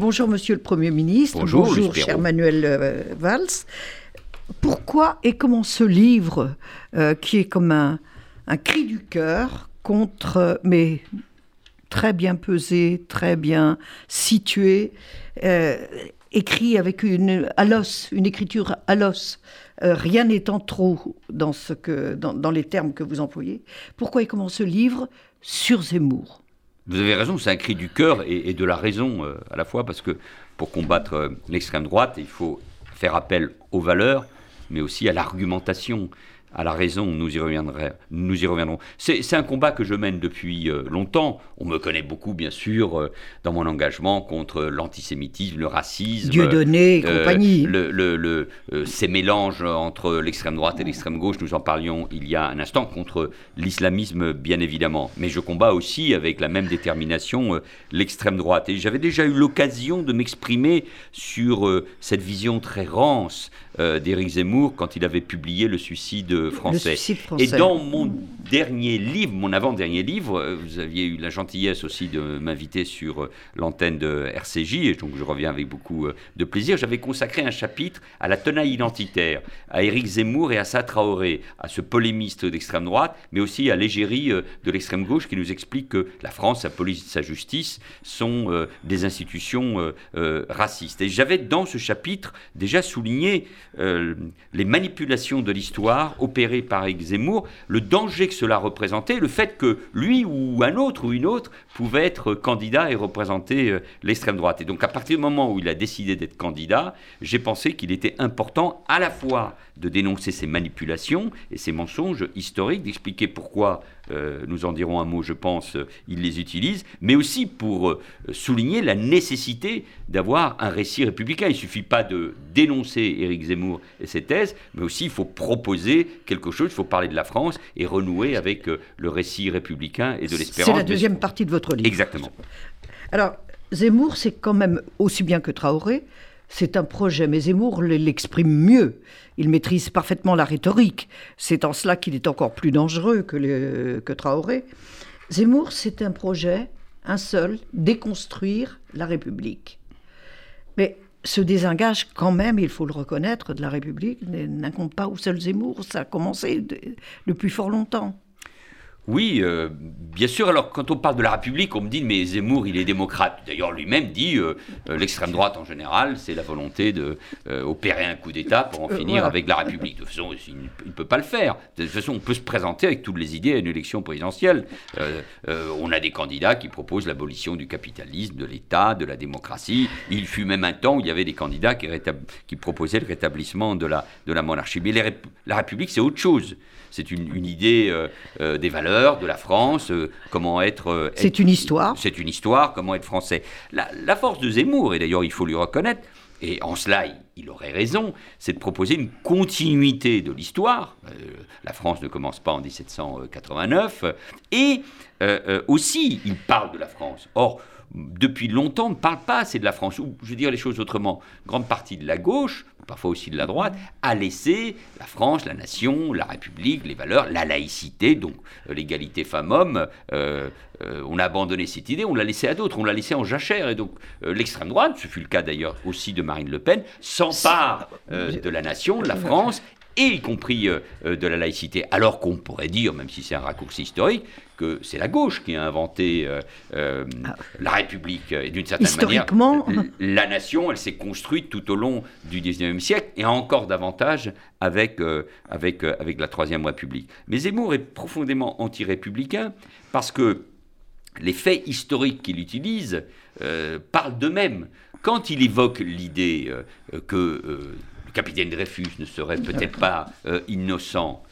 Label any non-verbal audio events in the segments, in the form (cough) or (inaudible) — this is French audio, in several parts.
bonjour Monsieur le Premier ministre. Bonjour, cher Manuel euh, Valls. Pourquoi et comment ce livre, euh, qui est comme un, cri du cœur contre, mais très bien pesé, très bien situé, euh, écrit avec une à l'os, une écriture à l'os, rien n'étant trop dans, ce que, dans, dans les termes que vous employez. Pourquoi et comment ce livre sur Zemmour? Vous avez raison, c'est un cri du cœur et, de la raison euh, à la fois, parce que pour combattre euh, l'extrême droite, il faut faire appel aux valeurs, mais aussi à l'argumentation à la raison, nous y, nous y reviendrons. C'est un combat que je mène depuis euh, longtemps. On me connaît beaucoup, bien sûr, euh, dans mon engagement contre l'antisémitisme, le racisme. Dieudonné et euh, compagnie. Le, ces mélanges entre l'extrême droite et l'extrême gauche, nous en parlions il y a un instant, contre l'islamisme, bien évidemment. Mais je combats aussi, avec la même détermination, l'extrême droite. Et j'avais déjà eu l'occasion de m'exprimer sur cette vision très rance d'Éric Zemmour quand il avait publié Le suicide français. Et dans mon dernier livre, mon avant-dernier livre, euh, vous aviez eu la gentillesse aussi de m'inviter sur euh, l'antenne de RCJ, et donc je reviens avec beaucoup euh, de plaisir. J'avais consacré un chapitre à la tenaille identitaire, à Éric Zemmour et à Sa Traoré, à ce polémiste d'extrême droite, mais aussi à l'égérie de l'extrême gauche qui nous explique que la France, sa police, sa justice sont des institutions racistes. Et j'avais dans ce chapitre déjà souligné les manipulations de l'histoire opéré par Éric Zemmour, le danger que cela représentait, le fait que lui ou un autre ou une autre pouvait être candidat et représenter euh, l'extrême droite. Et donc à partir du moment où il a décidé d'être candidat, j'ai pensé qu'il était important à la fois de dénoncer ces manipulations et ces mensonges historiques, d'expliquer pourquoi, euh, nous en dirons un mot, je pense, euh, il les utilise, mais aussi pour souligner la nécessité d'avoir un récit républicain. Il ne suffit pas de dénoncer Éric Zemmour et ses thèses, mais aussi il faut proposer quelque chose, il faut parler de la France et renouer avec euh, le récit républicain et de l'espérance. C'est la deuxième partie de votre livre. Exactement. Alors, Zemmour, c'est quand même aussi bien que Traoré, c'est un projet, mais Zemmour l'exprime mieux. Il maîtrise parfaitement la rhétorique. C'est en cela qu'il est encore plus dangereux que, Traoré. Zemmour, c'est un projet, un seul, déconstruire la République. Mais se désengage quand même, il faut le reconnaître, de la République, n'incombe pas au seul Zemmour, ça a commencé depuis fort longtemps. Oui, euh, bien sûr. Alors, quand on parle de la République, on me dit, mais Zemmour, il est démocrate. D'ailleurs, lui-même dit, euh, euh, l'extrême droite en général, c'est la volonté d'opérer un coup d'État pour en finir avec la République. De toute façon, il ne peut pas le faire. De toute façon, on peut se présenter avec toutes les idées à une élection présidentielle. on a des candidats qui proposent l'abolition du capitalisme, de l'État, de la démocratie. Il fut même un temps où il y avait des candidats qui, qui proposaient le rétablissement de la, de la monarchie. Mais la République, c'est autre chose c'est une, idée euh, euh, des valeurs de la France, euh, comment être... c'est une histoire. C'est une histoire, comment être français. La, force de Zemmour, et d'ailleurs il faut lui reconnaître, et en cela il, aurait raison, c'est de proposer une continuité de l'histoire. la France ne commence pas en 1789, et aussi il parle de la France. Or, depuis longtemps, on ne parle pas assez de la France. Ou, je vais dire les choses autrement, grande partie de la gauche parfois aussi de la droite, a laissé la France, la nation, la République, les valeurs, la laïcité, donc euh, l'égalité femmes-hommes. Euh, euh, on a abandonné cette idée, on l'a laissé à d'autres, on l'a laissé en jachère. Et donc l'extrême droite, ce fut le cas d'ailleurs aussi de Marine Le Pen, s'empare de la nation, de la France, et y compris de la laïcité. Alors qu'on pourrait dire, même si c'est un raccourci historique, que c'est la gauche qui a inventé euh, euh, ah. la République. Et d'une certaine manière, la nation, elle s'est construite tout au long du XIXe siècle et encore davantage avec, euh, avec, avec la Troisième République. Mais Zemmour est profondément anti-républicain parce que les faits historiques qu'il utilise parlent d'eux-mêmes. Quand il évoque l'idée que le capitaine Dreyfus ne serait peut-être pas innocent,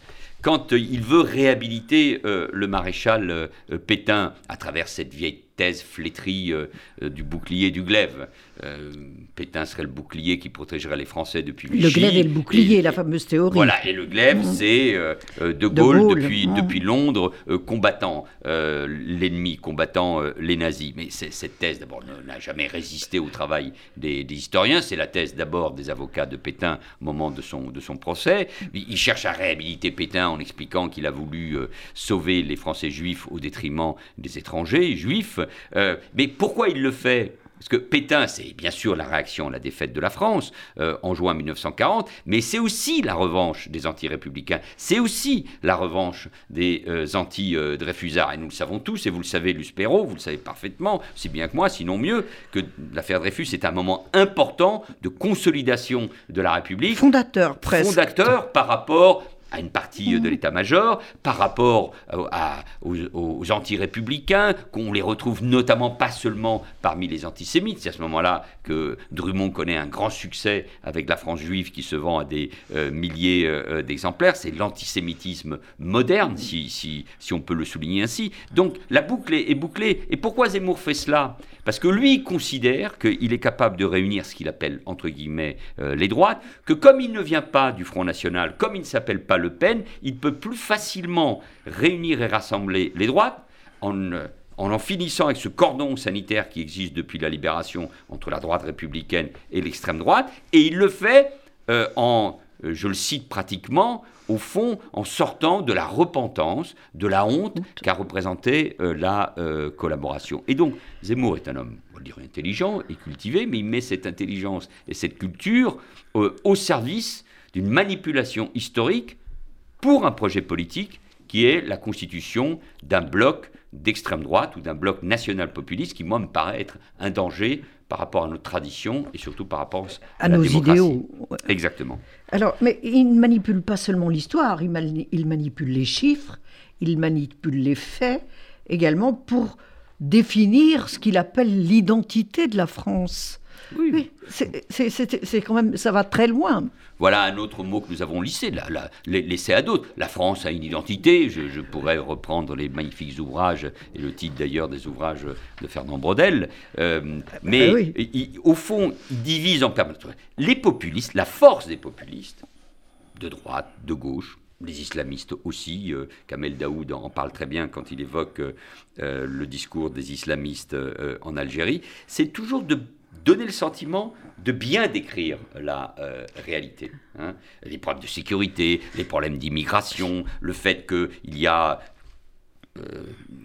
quand euh, il veut réhabiliter euh, le maréchal euh, Pétain à travers cette vieille thèse flétrie du bouclier du glaive. Pétain serait le bouclier qui protégerait les Français depuis Vichy. Le glaive et le bouclier, la fameuse théorie. Voilà, et le glaive, mmh. c'est de, Gaulle, depuis, mmh. depuis Londres, combattant l'ennemi, combattant les nazis. Mais cette thèse, d'abord, n'a jamais résisté au travail des, des historiens. C'est la thèse d'abord des avocats de Pétain au moment de son, de son procès. Il cherche à réhabiliter Pétain en expliquant qu'il a voulu euh, sauver les Français juifs au détriment des étrangers juifs. Euh, mais pourquoi il le fait? Parce que Pétain, c'est bien sûr la réaction à la défaite de la France euh, en juin 1940, mais c'est aussi la revanche des anti-républicains, c'est aussi la revanche des euh, anti-Dreyfusards. Et nous le savons tous, et vous le savez, Perrault, vous le savez parfaitement, si bien que moi, sinon mieux, que l'affaire Dreyfus est un moment important de consolidation de la République. Fondateur, presque. Fondateur par rapport à une partie de mhm. l'état-major, par rapport aux, anti-républicains, qu'on les retrouve notamment pas seulement parmi les antisémites. C'est à ce moment-là que Drummond connaît un grand succès avec la France juive qui se vend à des euh, milliers euh, d'exemplaires. C'est l'antisémitisme moderne, si, si, si, on peut le souligner ainsi. Donc la boucle est bouclée. Et pourquoi Zemmour fait cela? Parce que lui considère qu'il est capable de réunir ce qu'il appelle, entre guillemets, euh, les droites, que comme il ne vient pas du Front National, comme il ne s'appelle pas le Pen, il peut plus facilement réunir et rassembler les droites en, en finissant avec ce cordon sanitaire qui existe depuis la libération entre la droite républicaine et l'extrême droite, et il le fait euh, en, euh, je le cite pratiquement, au fond, en sortant de la repentance, de la honte qu'a représenté euh, la collaboration. Et donc, Zemmour est un homme, on va dire, intelligent et cultivé, mais il met cette intelligence et cette culture au service d'une manipulation historique pour un projet politique qui est la constitution d'un bloc d'extrême droite ou d'un bloc national populiste qui, moi, me paraît être un danger par rapport à notre tradition et surtout par rapport à, nos idéaux. Exactement. Alors, mais il ne manipule pas seulement l'histoire, il, il manipule les chiffres, il manipule les faits également pour définir ce qu'il appelle l'identité de la France. Oui, c'est quand même, ça va très loin. Voilà un autre mot que nous avons lissé, la, laissé à d'autres. La France a une identité. Je, pourrais reprendre les magnifiques ouvrages et le titre d'ailleurs des ouvrages de Fernand Brodel. Euh, mais ah au fond, il divise en permanence. Les populistes, la force des populistes, de droite, de gauche, les islamistes aussi. Euh, Kamel Daoud en parle très bien quand il évoque euh, le discours des islamistes en Algérie. C'est toujours de donner le sentiment de bien décrire la euh, réalité. Hein. Les problèmes de sécurité, les problèmes d'immigration, le fait qu'il y a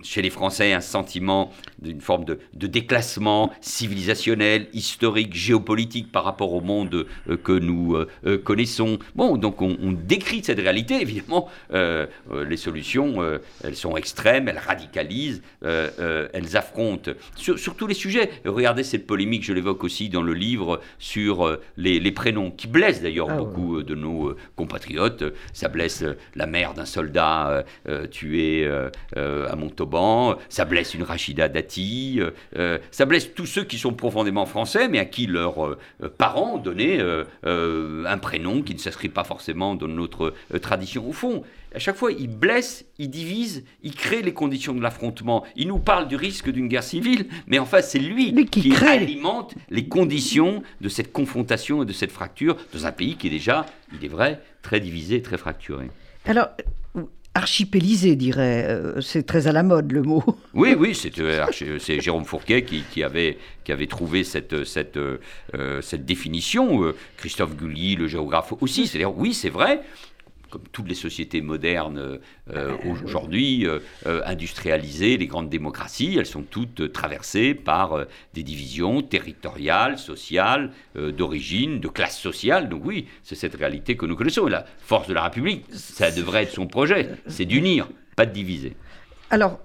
chez les Français un sentiment d'une forme de, déclassement civilisationnel, historique, géopolitique par rapport au monde euh, que nous euh, connaissons. Bon, donc on, décrit cette réalité, évidemment, les solutions, elles sont extrêmes, elles radicalisent, elles affrontent sur, tous les sujets. Regardez cette polémique, je l'évoque aussi dans le livre, sur les, prénoms, qui blessent d'ailleurs ah beaucoup de nos compatriotes. Ça blesse la mère d'un soldat tué euh, à Montauban, ça blesse une Rachida Dati, euh, euh, ça blesse tous ceux qui sont profondément français, mais à qui leurs parents ont donné un prénom qui ne s'inscrit pas forcément dans notre tradition. Au fond, à chaque fois, il blesse, il divise, il crée les conditions de l'affrontement. Il nous parle du risque d'une guerre civile, mais en fait, c'est lui, qui, alimente les conditions de cette confrontation et de cette fracture dans un pays qui est déjà, il est vrai, très divisé, très fracturé. Alors, archipélisé, dirait. Euh, c'est très à la mode le mot. (laughs) Oui, oui, c'est euh, Jérôme Fourquet qui, avait, qui avait trouvé cette, cette, euh, cette définition. Christophe Gully, le géographe aussi. C'est-à-dire, oui, c'est vrai comme toutes les sociétés modernes euh, aujourd'hui, euh, euh, industrialisées, les grandes démocraties, elles sont toutes traversées par des divisions territoriales, sociales, d'origine, de classe sociale. Donc oui, c'est cette réalité que nous connaissons. Et la force de la République, ça devrait être son projet, c'est d'unir, pas de diviser. Alors,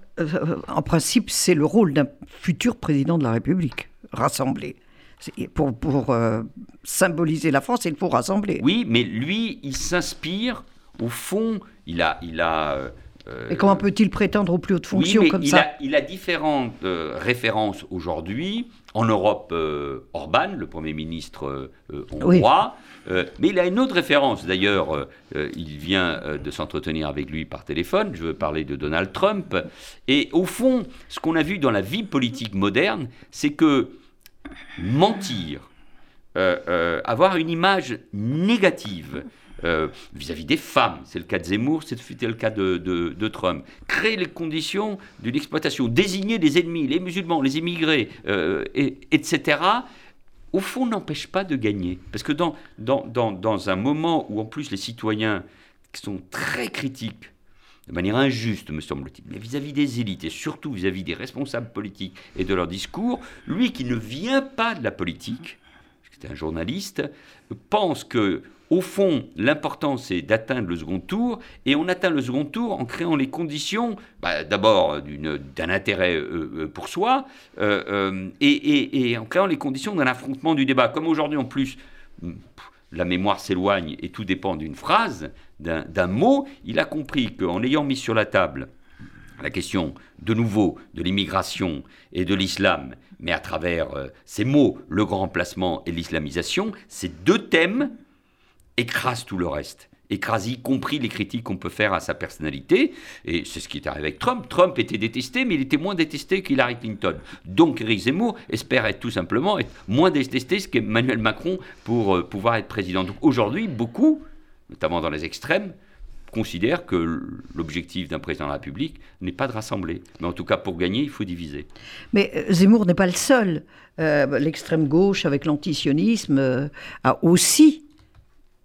en principe, c'est le rôle d'un futur président de la République, rassembler. Pour, pour symboliser la France, il faut rassembler. Oui, mais lui, il s'inspire au fond, il a... Il a et comment peut-il prétendre aux plus hautes fonctions comme il ça a, Il a différentes euh, références aujourd'hui. En Europe, euh, Orban, le Premier ministre euh, hongrois. mais il a une autre référence. D'ailleurs, il vient de s'entretenir avec lui par téléphone. Je veux parler de Donald Trump. Et au fond, ce qu'on a vu dans la vie politique moderne, c'est que mentir, avoir une image négative, euh, vis-à-vis des femmes. C'est le cas de Zemmour, c'était le cas de, Trump. Créer les conditions d'une exploitation, désigner les ennemis, les musulmans, les immigrés, euh, et, etc., au fond, n'empêche pas de gagner. Parce que dans, un moment où, en plus, les citoyens sont très critiques de manière injuste, me semble-t-il, mais vis-à-vis des élites et surtout vis-à-vis des responsables politiques et de leur discours, lui qui ne vient pas de la politique, c'est un journaliste, pense que au fond, l'important, c'est d'atteindre le second tour, et on atteint le second tour en créant les conditions, bah, d'abord d'un intérêt euh, euh, pour soi, euh, et, en créant les conditions d'un affrontement du débat. Comme aujourd'hui, en plus, la mémoire s'éloigne et tout dépend d'une phrase, d'un mot, il a compris qu'en ayant mis sur la table la question, de nouveau, de l'immigration et de l'islam, mais à travers ces mots, le grand remplacement et l'islamisation, ces deux thèmes écrase tout le reste écrase y compris les critiques qu'on peut faire à sa personnalité. Et c'est ce qui est arrivé avec Trump. Trump était détesté, mais il était moins détesté qu'Hillary Clinton. Donc Eric Zemmour espère être tout simplement être moins détesté qu'Emmanuel Macron pour euh, pouvoir être président. Donc aujourd'hui, beaucoup, notamment dans les extrêmes, considèrent que l'objectif d'un président de la République n'est pas de rassembler. Mais en tout cas, pour gagner, il faut diviser. Mais euh, Zemmour n'est pas le seul. Euh, l'extrême gauche, avec l'antisionisme, a aussi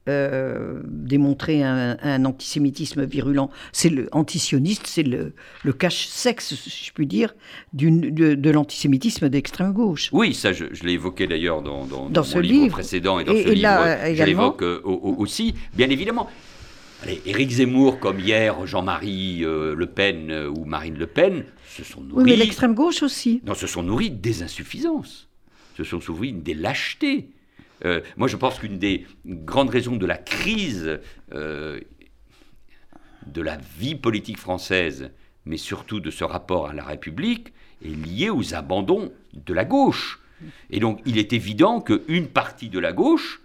euh, démontrer un, antisémitisme virulent. C'est le antisioniste, c'est le, le cache-sexe, si je puis dire, de, l'antisémitisme d'extrême gauche. Oui, ça, je, l'ai évoqué d'ailleurs dans, dans, ce mon livre, précédent et dans ce livre, je l'évoque euh, aussi, bien évidemment. Allez, Éric Zemmour, comme hier Jean-Marie euh, Le Pen ou Marine Le Pen, se sont nourris. Oui, mais l'extrême gauche aussi. Non, se sont nourris des insuffisances, se sont nourris des lâchetés. Euh, moi, je pense qu'une des grandes raisons de la crise euh, de la vie politique française, mais surtout de ce rapport à la République, est liée aux abandons de la gauche. Et donc, il est évident qu'une partie de la gauche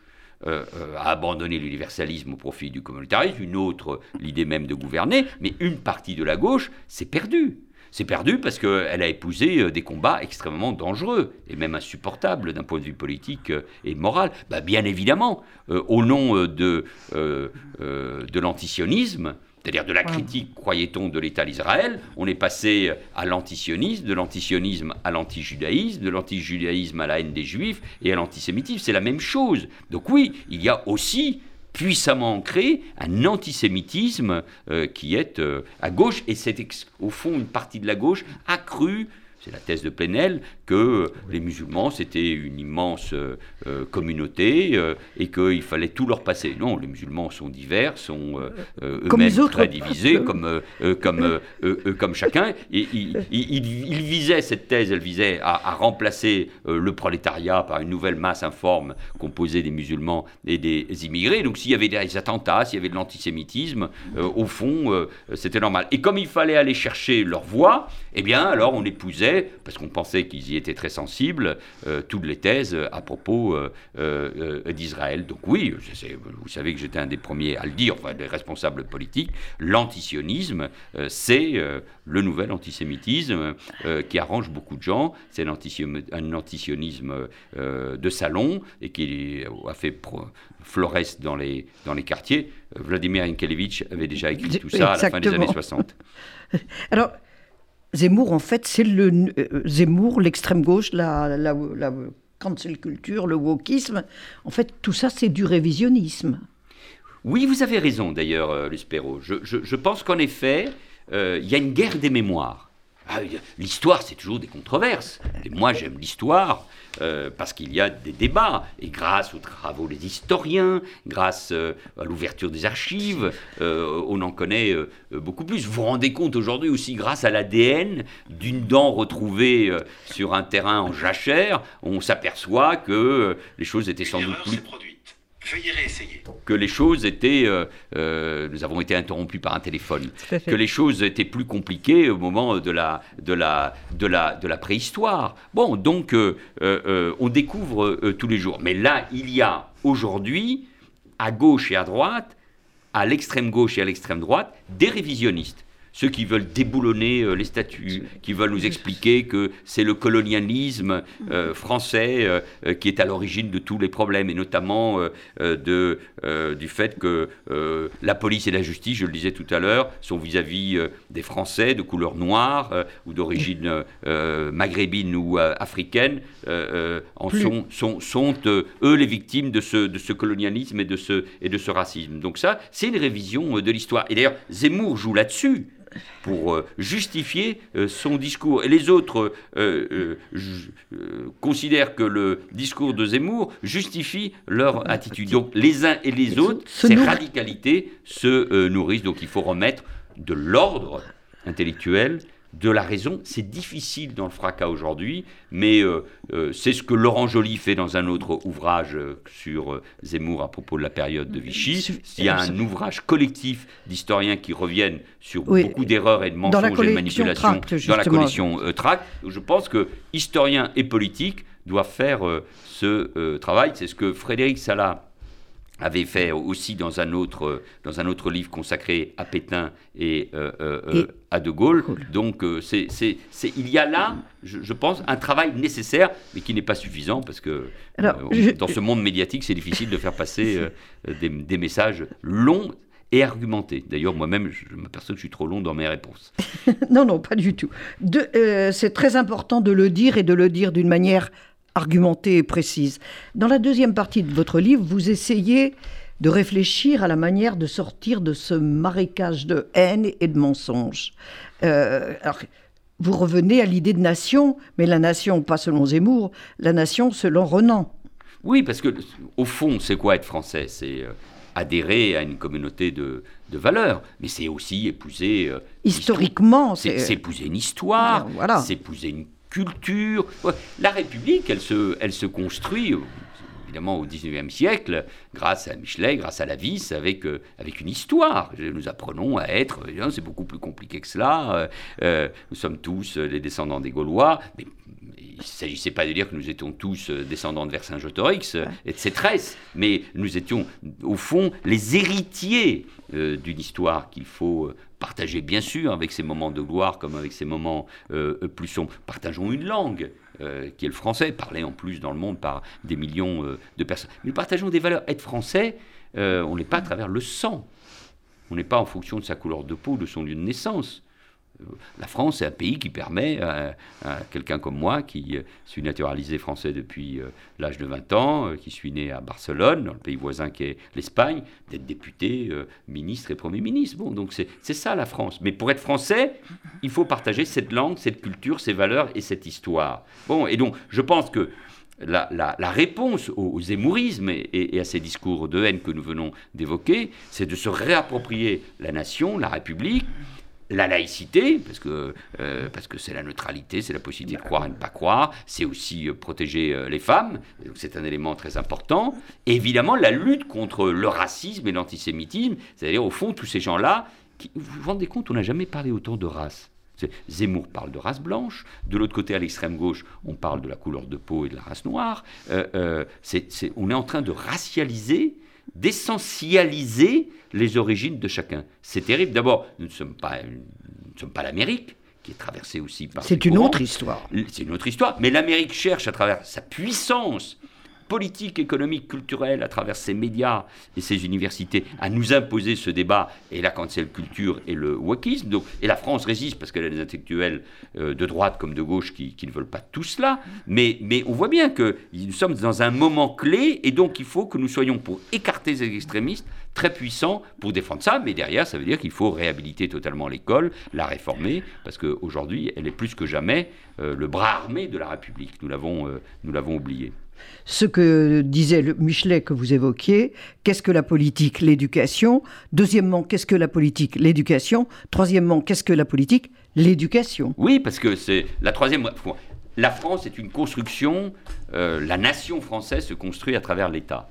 euh, a abandonné l'universalisme au profit du communautarisme, une autre l'idée même de gouverner, mais une partie de la gauche s'est perdue. C'est perdu parce qu'elle a épousé euh, des combats extrêmement dangereux et même insupportables d'un point de vue politique euh, et moral. Bah, bien évidemment, euh, au nom de, de l'antisionisme, c'est-à-dire de la critique, croyait-on, de l'État d'Israël, on est passé à l'antisionisme, de l'antisionisme à l'antijudaïsme, de l'antijudaïsme à la haine des juifs et à l'antisémitisme. C'est la même chose. Donc oui, il y a aussi puissamment ancré un antisémitisme euh, qui est euh, à gauche, et c'est au fond une partie de la gauche accrue. C'est la thèse de Plenel, que les musulmans, c'était une immense euh, euh, communauté euh, et qu'il fallait tout leur passer. Non, les musulmans sont divers, sont eux-mêmes très divisés, (laughs) comme, comme, comme chacun. Et il, il, visait, cette thèse, elle visait à, remplacer le prolétariat par une nouvelle masse informe composée des musulmans et des immigrés. Donc s'il y avait des attentats, s'il y avait de l'antisémitisme, au fond, c'était normal. Et comme il fallait aller chercher leur voix, eh bien, alors on épousait, parce qu'on pensait qu'ils y étaient très sensibles, euh, toutes les thèses à propos euh, euh, d'Israël. Donc oui, vous savez que j'étais un des premiers à le dire, enfin des responsables politiques, l'antisionisme, c'est le nouvel antisémitisme qui arrange beaucoup de gens, c'est un antisionisme de salon et qui a fait florès dans les, dans les quartiers. Vladimir Inkelevitch avait déjà écrit tout ça à la fin des années 60. (laughs) Alors, Zemmour, en fait, c'est le euh, Zemmour, l'extrême gauche, la, la, la cancel culture, le wokisme. En fait, tout ça, c'est du révisionnisme. Oui, vous avez raison d'ailleurs, euh, Luspero. Je, je, pense qu'en effet, euh, il y a une guerre des mémoires. Ah, l'histoire, c'est toujours des controverses. Et moi, j'aime l'histoire euh, parce qu'il y a des débats. Et grâce aux travaux des historiens, grâce euh, à l'ouverture des archives, euh, on en connaît beaucoup plus. Vous vous rendez compte aujourd'hui aussi, grâce à l'ADN d'une dent retrouvée sur un terrain en jachère, on s'aperçoit que les choses étaient sans doute plus Veuillez réessayer. Que les choses étaient. Euh, euh, nous avons été interrompus par un téléphone. Que les choses étaient plus compliquées au moment de la, de la, de la, de la préhistoire. Bon, donc, euh, on découvre tous les jours. Mais là, il y a aujourd'hui, à gauche et à droite, à l'extrême gauche et à l'extrême droite, des révisionnistes ceux qui veulent déboulonner euh, les statuts, qui veulent nous expliquer que c'est le colonialisme euh, français euh, qui est à l'origine de tous les problèmes, et notamment de, du fait que la police et la justice, je le disais tout à l'heure, sont vis-à-vis des Français de couleur noire ou d'origine maghrébine ou africaine, en sont, sont, sont eux les victimes de ce, de ce colonialisme et de ce, et de ce racisme. Donc ça, c'est une révision de l'histoire. Et d'ailleurs, Zemmour joue là-dessus pour euh, justifier euh, son discours. Et les autres euh, considèrent que le discours de Zemmour justifie leur attitude. Donc les uns et les autres, ces radicalités se nourrissent. Donc il faut remettre de l'ordre intellectuel de la raison. C'est difficile dans le fracas aujourd'hui, mais euh, euh, c'est ce que Laurent Joly fait dans un autre ouvrage euh, sur Zemmour à propos de la période de Vichy. Il y a un ouvrage collectif d'historiens qui reviennent sur beaucoup d'erreurs et de mensonges et de manipulations dans la collection Tract. Je pense que historiens et politiques doivent faire ce travail. C'est ce que Frédéric Salah avait fait aussi dans un autre, dans un autre livre consacré à Pétain et, euh, euh, euh, à De Gaulle. Donc c'est, c'est, il y a là, je, pense, un travail nécessaire, mais qui n'est pas suffisant, parce que dans ce monde médiatique, c'est difficile de faire passer (laughs) des, des, messages longs et argumentés. D'ailleurs, moi-même, je m'aperçois que je suis trop long dans mes réponses. (laughs) non, non, pas du tout. c'est très important de le dire et de le dire d'une manière argumentée et précise. Dans la deuxième partie de votre livre, vous essayez de réfléchir à la manière de sortir de ce marécage de haine et de mensonges. Euh, alors, vous revenez à l'idée de nation, mais la nation, pas selon Zemmour, la nation selon Renan. Oui, parce que au fond, c'est quoi être français? C'est euh, adhérer à une communauté de, valeurs, mais c'est aussi épouser... Euh, Historiquement, c'est épouser une histoire, voilà. c'est épouser une culture. La République, elle se, elle se construit évidemment au XIXe siècle, grâce à Michelet, grâce à la vis, avec, euh, avec une histoire. Nous apprenons à être, c'est beaucoup plus compliqué que cela. Euh, euh, nous sommes tous les descendants des Gaulois, mais il ne s'agissait pas de dire que nous étions tous descendants de Vercingétorix et de mais nous étions au fond les héritiers d'une histoire qu'il faut partager bien sûr avec ces moments de gloire comme avec ces moments euh, plus sombres. Partageons une langue. Euh, qui est le français, parlé en plus dans le monde par des millions euh, de personnes. Mais partageons des valeurs. Être français, on n'est pas à travers le sang. On n'est pas en fonction de sa couleur de peau, de son lieu de naissance la France est un pays qui permet à, quelqu'un comme moi, qui euh, suis naturalisé français depuis euh, l'âge de 20 ans, euh, qui suis né à Barcelone, dans le pays voisin qui est l'Espagne, d'être député, ministre et Premier ministre. Bon, donc c'est ça la France. Mais pour être français, il faut partager cette langue, cette culture, ces valeurs et cette histoire. Bon, et donc je pense que la, réponse au, zémourisme et, à ces discours de haine que nous venons d'évoquer, c'est de se réapproprier la nation, la République, la laïcité, parce que euh, parce que c'est la neutralité, c'est la possibilité de croire et de ne pas croire, c'est aussi euh, protéger euh, les femmes, c'est un élément très important. Évidemment, la lutte contre le racisme et l'antisémitisme, c'est-à-dire au fond tous ces gens-là, qui, vous vous rendez compte, on n'a jamais parlé autant de race. Zemmour parle de race blanche, de l'autre côté, à l'extrême gauche, on parle de la couleur de peau et de la race noire. on est en train de racialiser d'essentialiser les origines de chacun. C'est terrible. D'abord, nous ne sommes pas, sommes pas l'Amérique qui est traversée aussi par. C'est une autre histoire. C'est une autre histoire. Mais l'Amérique cherche à travers sa puissance politique, économique, culturelle, à travers ses médias et ses universités, à nous imposer ce débat, et la cancel culture et le wokisme. Et la France résiste parce qu'elle a des intellectuels euh, de droite comme de gauche qui, ne veulent pas tout cela. Mais, on voit bien que nous sommes dans un moment clé, et donc il faut que nous soyons pour écarter ces extrémistes très puissants pour défendre ça. Mais derrière, ça veut dire qu'il faut réhabiliter totalement l'école, la réformer, parce qu'aujourd'hui, elle est plus que jamais euh, le bras armé de la République. Nous l'avons euh, oublié ce que disait le Michelet que vous évoquiez, qu'est-ce que la politique, l'éducation? Deuxièmement, qu'est-ce que la politique, l'éducation? Troisièmement, qu'est-ce que la politique, l'éducation? Oui, parce que c'est la troisième... La France est une construction, euh, la nation française se construit à travers l'État.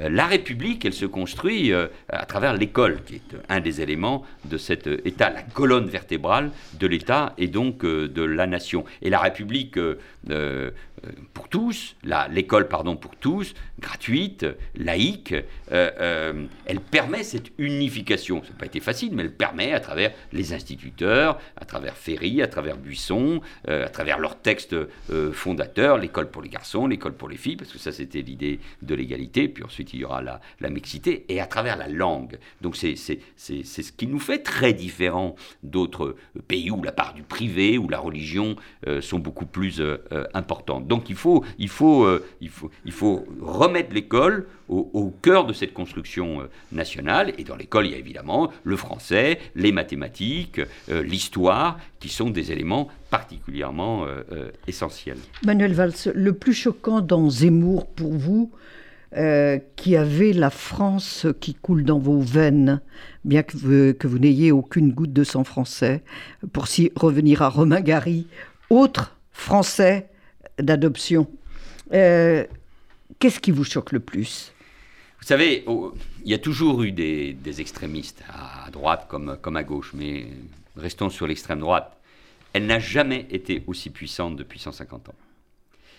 Euh, la République, elle se construit euh, à travers l'école, qui est un des éléments de cet euh, État, la colonne vertébrale de l'État et donc de la nation. Et la République, pour tous, l'école, pardon, pour tous, gratuite, laïque, elle permet cette unification. Ça n'a pas été facile, mais elle permet à travers les instituteurs, à travers Ferry, à travers Buisson, à travers leurs textes fondateurs, l'école pour les garçons, l'école pour les filles, parce que ça c'était l'idée de l'égalité, puis ensuite il y aura la, mixité, et à travers la langue. Donc c'est ce qui nous fait très différents d'autres pays où la part du privé, où la religion euh, sont beaucoup plus euh, euh, importantes. Donc il faut, il faut, il faut, il faut l'école au, cœur de cette construction nationale. Et dans l'école, il y a évidemment le français, les mathématiques, l'histoire, qui sont des éléments particulièrement essentiels. Manuel Valls, le plus choquant dans Zemmour pour vous, euh, qui avait la France qui coule dans vos veines, bien que vous, que vous n'ayez aucune goutte de sang français. Pour s'y revenir à Romain Gary, autre français d'adoption. Euh, qu'est-ce qui vous choque le plus? Vous savez, il y a toujours eu des, extrémistes, à droite comme, comme à gauche, mais restons sur l'extrême droite. Elle n'a jamais été aussi puissante depuis 150 ans.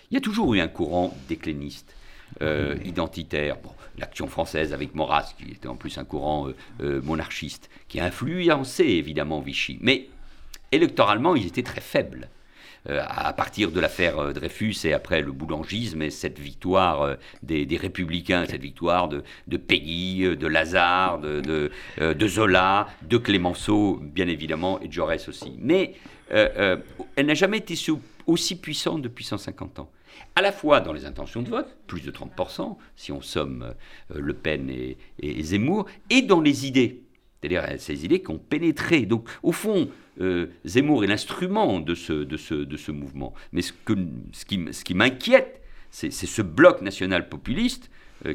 Il y a toujours eu un courant décliniste euh, (laughs) identitaire. L'action française avec Maurras, qui était en plus un courant euh, euh, monarchiste, qui a influencé évidemment Vichy. Mais électoralement, ils étaient très faibles. À partir de l'affaire Dreyfus et après le boulangisme et cette victoire des, républicains, cette victoire de, de Peggy, de Lazare, de, Zola, de Clémenceau, bien évidemment, et de Jaurès aussi. Mais elle n'a jamais été aussi puissante depuis 150 ans à la fois dans les intentions de vote, plus de 30%, si on somme euh, Le Pen et, Zemmour, et dans les idées, c'est-à-dire euh, ces idées qui ont pénétré. Donc, au fond, euh, Zemmour est l'instrument de ce, de, ce, de ce mouvement. Mais ce, que, ce qui, ce qui m'inquiète, c'est ce bloc national populiste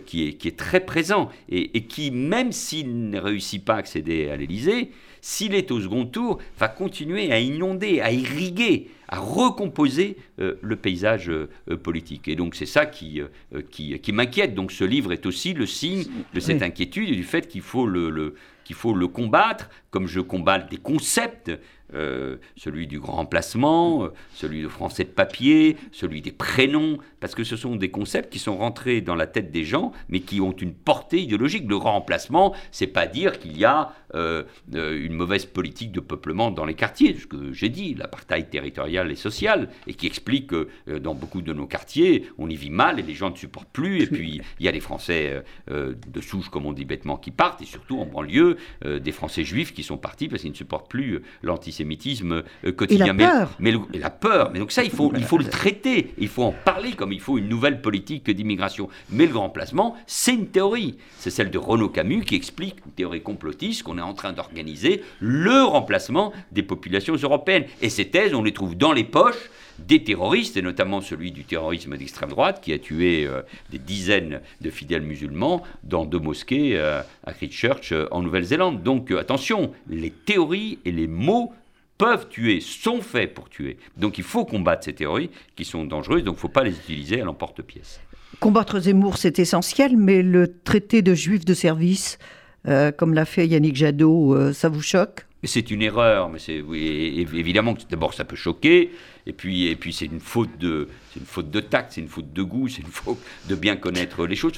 qui, est, qui, est, très présent et, et qui, même s'il ne réussit pas à accéder à l'Élysée, s'il est au second tour, va continuer à inonder, à irriguer à recomposer euh, le paysage euh, politique. Et donc c'est ça qui, euh, qui, qui m'inquiète. Donc ce livre est aussi le signe de cette inquiétude et du fait qu'il faut le, le qu'il faut le combattre, comme je combats des concepts euh, celui du grand remplacement, euh, celui de français de papier, celui des prénoms, parce que ce sont des concepts qui sont rentrés dans la tête des gens, mais qui ont une portée idéologique. Le grand remplacement, c'est pas dire qu'il y a euh, une mauvaise politique de peuplement dans les quartiers, ce que j'ai dit, l'apartheid territorial et social, et qui explique que dans beaucoup de nos quartiers, on y vit mal et les gens ne supportent plus, et puis il y a des Français de souche, comme on dit bêtement, qui partent, et surtout en banlieue, des Français juifs qui sont partis parce qu'ils ne supportent plus l'antisémitisme euh, quotidien. Et la peur. Mais, la peur. Mais donc ça, il faut, il faut le traiter. Il faut en parler comme il faut une nouvelle politique d'immigration. Mais le remplacement, c'est une théorie. C'est celle de Renaud Camus qui explique, une théorie complotiste, qu'on est en train d'organiser le remplacement des populations européennes. Et ces thèses, on les trouve dans les poches des terroristes, et notamment celui du terrorisme d'extrême droite, qui a tué euh, des dizaines de fidèles musulmans dans deux mosquées euh, à Christchurch, en Nouvelle-Zélande. Donc attention, les théories et les mots peuvent tuer, sont faits pour tuer. Donc il faut combattre ces théories qui sont dangereuses, donc il ne faut pas les utiliser à l'emporte-pièce. Combattre Zemmour, c'est essentiel, mais le traité de juifs de service, euh, comme l'a fait Yannick Jadot, euh, ça vous choque? C'est une erreur, mais c'est oui, évidemment d'abord ça peut choquer, et puis et puis c'est une faute de c'est une faute de tact, c'est une faute de goût, c'est une faute de bien connaître les choses.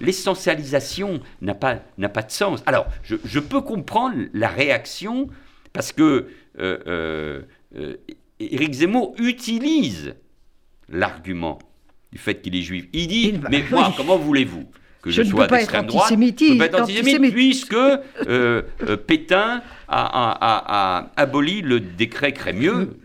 L'essentialisation n'a pas n'a pas de sens. Alors je, je peux comprendre la réaction parce que euh, euh, euh, Éric Zemmour utilise l'argument du fait qu'il est juif. Il dit, mais moi, (laughs) comment voulez-vous? Que je, sois d'extrême droite Je ne peux pas être antisémite puisque Pétain a, aboli le décret Crémieux,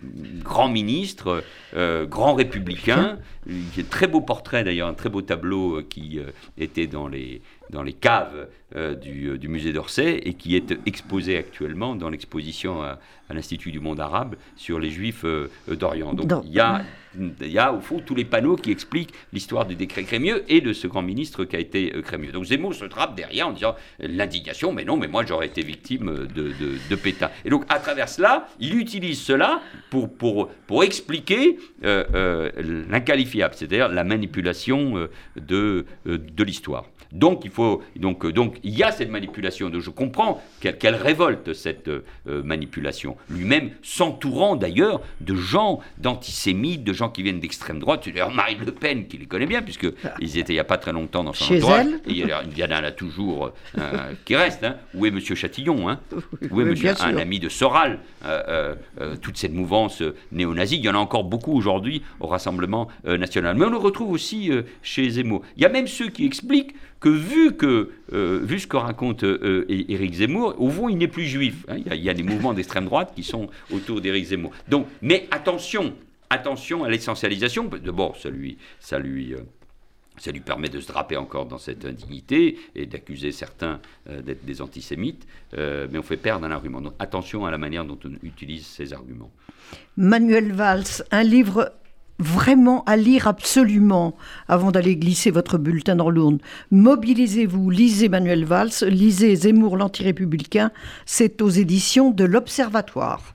grand ministre, grand républicain, a un très beau portrait d'ailleurs, un très beau tableau qui était dans les, dans les caves euh, euh, du, musée d'Orsay et qui est exposé actuellement dans l'exposition à, l'Institut du monde arabe sur les juifs euh, d'Orient. Donc il y, a, il y a au fond tous les panneaux qui expliquent l'histoire du décret Crémieux et de ce grand ministre qui a été Crémieux. Donc Zemmour se trappe derrière en disant l'indignation, mais non, mais moi j'aurais été victime de, de, Pétain. Et donc à travers cela, il utilise cela pour, pour pour, expliquer l'inqualifiable, c'est-à-dire la manipulation de, de l'histoire. Donc il, faut, donc, donc, il y a cette manipulation. Donc je comprends qu'elle révolte cette manipulation. Lui-même s'entourant d'ailleurs de gens, d'antisémites, de gens qui viennent d'extrême droite. C'est d'ailleurs Marine Le Pen qui les connaît bien, puisqu'ils étaient il n'y a pas très longtemps dans son Chez entourage. elle Et il y en a là toujours euh, qui reste. Hein. Où est M. Chatillon hein? Où est monsieur, sûr. un ami de Soral euh, euh, Toute cette mouvance néo-nazie, il y en a encore beaucoup aujourd'hui au Rassemblement national. Mais on le retrouve aussi chez Zemmour. Il y a même ceux qui expliquent que vu, que, euh, vu ce que raconte euh, Éric Zemmour, au fond, il n'est plus juif. hein. Il, y a, il y a des mouvements d'extrême droite qui sont autour d'Éric Zemmour. Donc, mais attention, attention à l'essentialisation. D'abord, ça lui, ça lui, euh, ça lui permet de se draper encore dans cette indignité et d'accuser certains euh, d'être des antisémites, euh, mais on fait perdre un argument. Donc attention à la manière dont on utilise ces arguments. Manuel Valls, un livre vraiment à lire absolument avant d'aller glisser votre bulletin dans l'urne. Mobilisez-vous, lisez Manuel Valls, lisez Zemmour l'antirépublicain, c'est aux éditions de l'Observatoire.